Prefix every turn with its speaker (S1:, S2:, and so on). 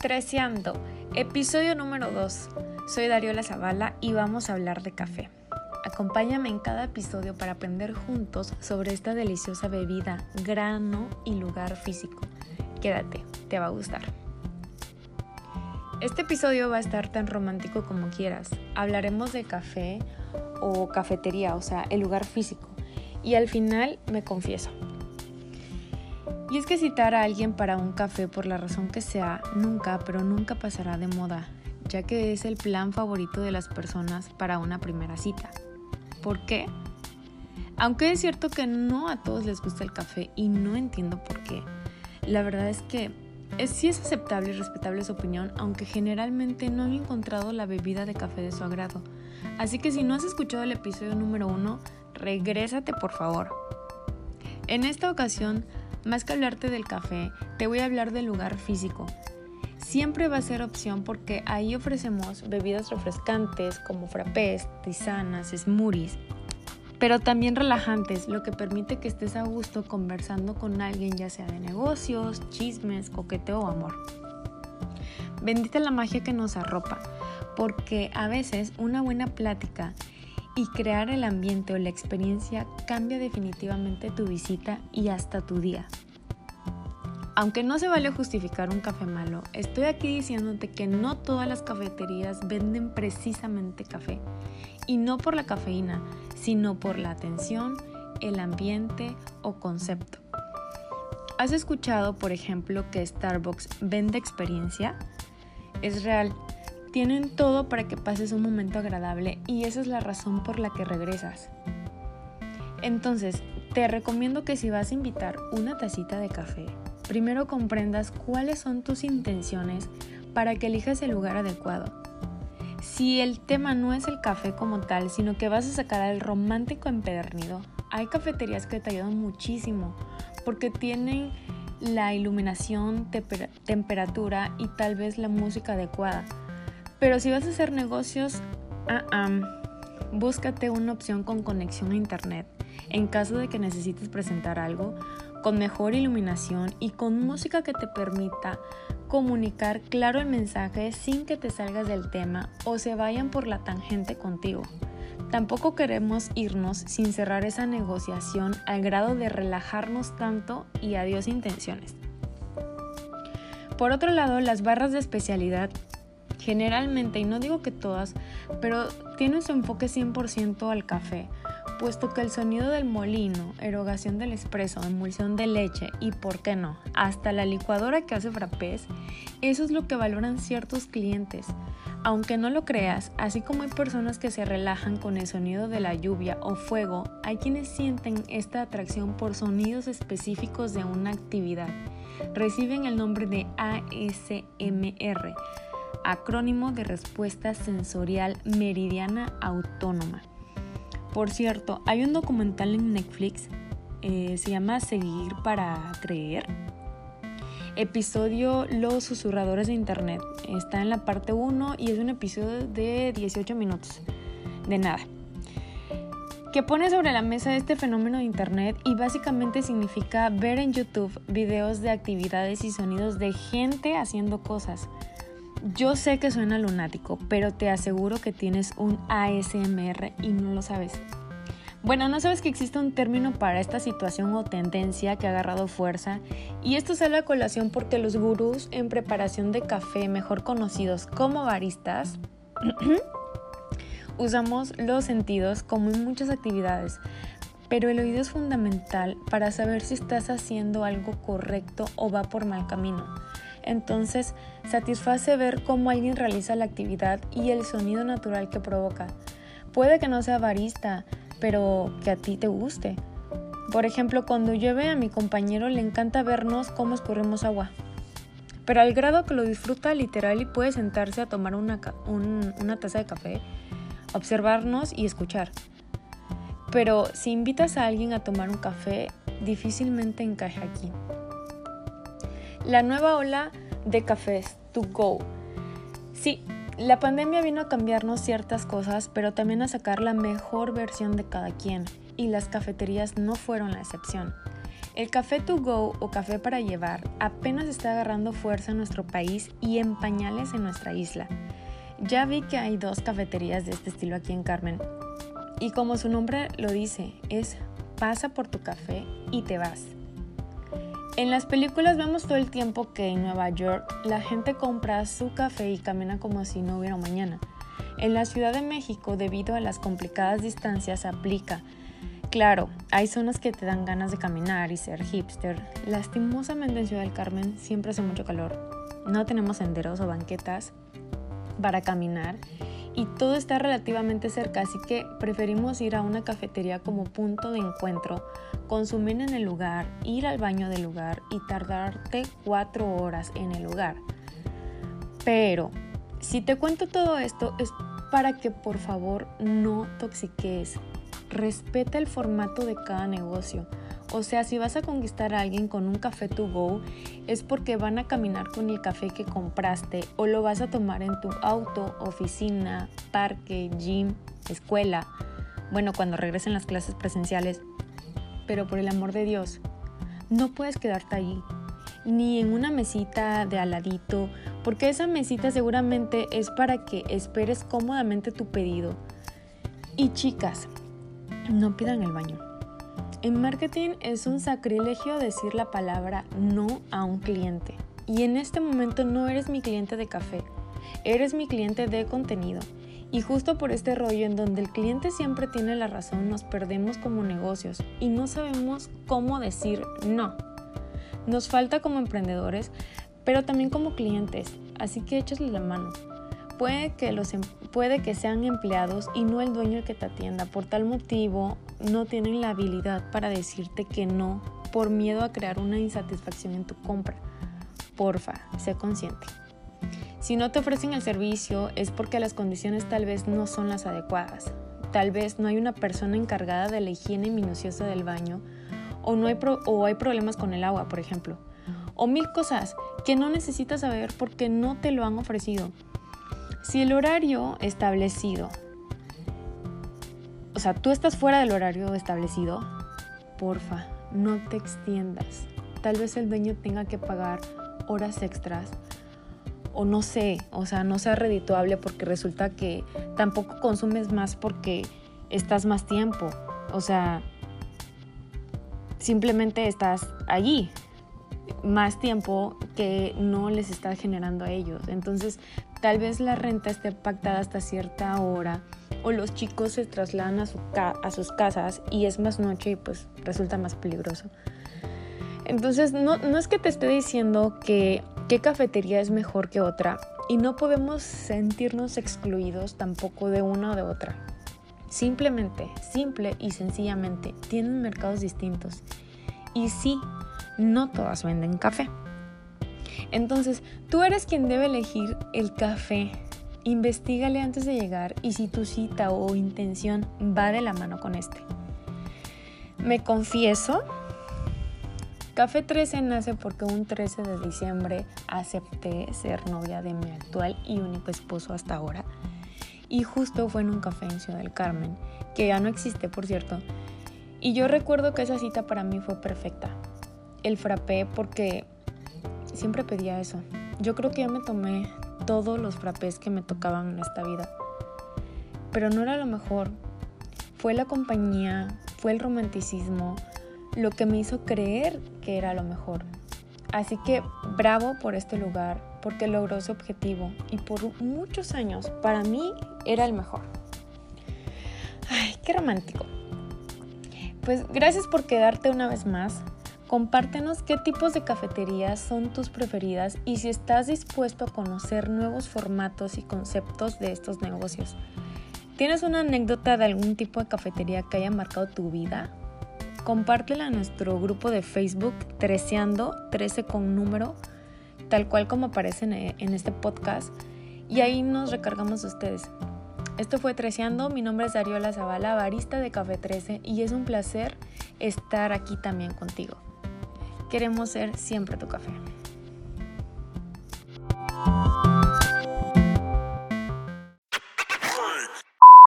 S1: Treceando, episodio número 2. Soy Dariola Zavala y vamos a hablar de café. Acompáñame en cada episodio para aprender juntos sobre esta deliciosa bebida, grano y lugar físico. Quédate, te va a gustar. Este episodio va a estar tan romántico como quieras. Hablaremos de café o cafetería, o sea, el lugar físico. Y al final me confieso. Y es que citar a alguien para un café por la razón que sea nunca, pero nunca pasará de moda, ya que es el plan favorito de las personas para una primera cita. ¿Por qué? Aunque es cierto que no a todos les gusta el café y no entiendo por qué. La verdad es que sí es aceptable y respetable su opinión, aunque generalmente no he encontrado la bebida de café de su agrado. Así que si no has escuchado el episodio número uno, regrésate por favor. En esta ocasión más que hablarte del café, te voy a hablar del lugar físico. Siempre va a ser opción porque ahí ofrecemos bebidas refrescantes como frappés, tisanas, smoothies, pero también relajantes, lo que permite que estés a gusto conversando con alguien ya sea de negocios, chismes, coqueteo o amor. Bendita la magia que nos arropa, porque a veces una buena plática y crear el ambiente o la experiencia cambia definitivamente tu visita y hasta tu día. Aunque no se vale justificar un café malo, estoy aquí diciéndote que no todas las cafeterías venden precisamente café. Y no por la cafeína, sino por la atención, el ambiente o concepto. ¿Has escuchado, por ejemplo, que Starbucks vende experiencia? Es real, tienen todo para que pases un momento agradable y esa es la razón por la que regresas. Entonces, te recomiendo que si vas a invitar una tacita de café, primero comprendas cuáles son tus intenciones para que elijas el lugar adecuado. Si el tema no es el café como tal, sino que vas a sacar al romántico empedernido, hay cafeterías que te ayudan muchísimo porque tienen la iluminación, temperatura y tal vez la música adecuada. Pero si vas a hacer negocios, búscate una opción con conexión a internet en caso de que necesites presentar algo con mejor iluminación y con música que te permita comunicar claro el mensaje sin que te salgas del tema o se vayan por la tangente contigo. Tampoco queremos irnos sin cerrar esa negociación al grado de relajarnos tanto y adiós intenciones. Por otro lado, las barras de especialidad generalmente, y no digo que todas, pero tienen su enfoque 100% al café, puesto que el sonido del molino, erogación del espresso, emulsión de leche y, por qué no, hasta la licuadora que hace frappés, eso es lo que valoran ciertos clientes. Aunque no lo creas, así como hay personas que se relajan con el sonido de la lluvia o fuego, hay quienes sienten esta atracción por sonidos específicos de una actividad. Reciben el nombre de ASMR, acrónimo de respuesta sensorial meridiana autónoma. Por cierto, hay un documental en Netflix, eh, se llama Seguir para Creer. Episodio Los susurradores de Internet. Está en la parte 1 y es un episodio de 18 minutos. De nada. Que pone sobre la mesa este fenómeno de Internet y básicamente significa ver en YouTube videos de actividades y sonidos de gente haciendo cosas. Yo sé que suena lunático, pero te aseguro que tienes un ASMR y no lo sabes. Bueno, no sabes que existe un término para esta situación o tendencia que ha agarrado fuerza y esto sale a colación porque los gurús en preparación de café, mejor conocidos como baristas, usamos los sentidos como en muchas actividades, pero el oído es fundamental para saber si estás haciendo algo correcto o va por mal camino. Entonces, satisface ver cómo alguien realiza la actividad y el sonido natural que provoca. Puede que no sea barista, pero que a ti te guste. Por ejemplo, cuando llueve a mi compañero le encanta vernos cómo escurrimos agua. Pero al grado que lo disfruta literal y puede sentarse a tomar una, una taza de café, observarnos y escuchar. Pero si invitas a alguien a tomar un café, difícilmente encaja aquí. La nueva ola de cafés to go. Sí, la pandemia vino a cambiarnos ciertas cosas, pero también a sacar la mejor versión de cada quien, y las cafeterías no fueron la excepción. El café to go o café para llevar apenas está agarrando fuerza en nuestro país y en pañales en nuestra isla. Ya vi que hay dos cafeterías de este estilo aquí en Carmen. Y como su nombre lo dice, es pasa por tu café y te vas. En las películas vemos todo el tiempo que en Nueva York la gente compra su café y camina como si no hubiera mañana. En la Ciudad de México, debido a las complicadas distancias, aplica. Claro, hay zonas que te dan ganas de caminar y ser hipster. Lastimosamente en Ciudad del Carmen siempre hace mucho calor. No tenemos senderos o banquetas para caminar y todo está relativamente cerca, así que preferimos ir a una cafetería como punto de encuentro, consumir en el lugar, ir al baño del lugar y tardarte cuatro horas en el lugar. Pero, si te cuento todo esto es para que por favor no toxiques. Respeta el formato de cada negocio. O sea, si vas a conquistar a alguien con un café to go, es porque van a caminar con el café que compraste o lo vas a tomar en tu auto, oficina, parque, gym, escuela. Bueno, cuando regresen las clases presenciales. Pero por el amor de Dios, no puedes quedarte ahí, ni en una mesita de aladito, porque esa mesita seguramente es para que esperes cómodamente tu pedido. Y chicas, no pidan el baño. En marketing es un sacrilegio decir la palabra no a un cliente. Y en este momento no eres mi cliente de café, eres mi cliente de contenido. Y justo por este rollo en donde el cliente siempre tiene la razón, nos perdemos como negocios y no sabemos cómo decir no. Nos falta como emprendedores, pero también como clientes, así que échasle la mano. Puede que, los, em, puede que sean empleados y no el dueño el que te atienda. Por tal motivo, no tienen la habilidad para decirte que no por miedo a crear una insatisfacción en tu compra. Porfa, sé consciente. Si no te ofrecen el servicio es porque las condiciones tal vez no son las adecuadas. Tal vez no hay una persona encargada de la higiene minuciosa del baño o, no hay, o hay problemas con el agua, por ejemplo. O mil cosas que no necesitas saber porque no te lo han ofrecido. Si el horario establecido, o sea, tú estás fuera del horario establecido, porfa, no te extiendas. Tal vez el dueño tenga que pagar horas extras o no sé, o sea, no sea redituable porque resulta que tampoco consumes más porque estás más tiempo. O sea, simplemente estás allí más tiempo que no les está generando a ellos. Entonces, Tal vez la renta esté pactada hasta cierta hora o los chicos se trasladan a, sus casas y es más noche y pues resulta más peligroso. Entonces no, no es que te esté diciendo que qué cafetería es mejor que otra y no podemos sentirnos excluidos tampoco de una o de otra. Simplemente, simple y sencillamente, tienen mercados distintos. Y sí, no todas venden café. Entonces, tú eres quien debe elegir el café. Investígale antes de llegar y si tu cita o intención va de la mano con este. Me confieso, Café 13 nace porque un 13 de diciembre acepté ser novia de mi actual y único esposo hasta ahora. Y justo fue en un café en Ciudad del Carmen, que ya no existe por cierto. Y yo recuerdo que esa cita para mí fue perfecta. El frappé porque Siempre pedía eso. Yo creo que ya me tomé todos los frappés que me tocaban en esta vida. Pero no era lo mejor. Fue la compañía, fue el romanticismo, lo que me hizo creer que era lo mejor. Así que bravo por este lugar, porque logró su objetivo y por muchos años para mí era el mejor. Ay, qué romántico. Pues gracias por quedarte una vez más. Compártenos qué tipos de cafeterías son tus preferidas y si estás dispuesto a conocer nuevos formatos y conceptos de estos negocios. ¿Tienes una anécdota de algún tipo de cafetería que haya marcado tu vida? Compártela a nuestro grupo de Facebook Treceando, 13 con número, tal cual como aparece en este podcast, y ahí nos recargamos de ustedes. Esto fue Treceando, mi nombre es Dariola Zavala, barista de Café 13, y es un placer estar aquí también contigo. Queremos ser siempre tu café.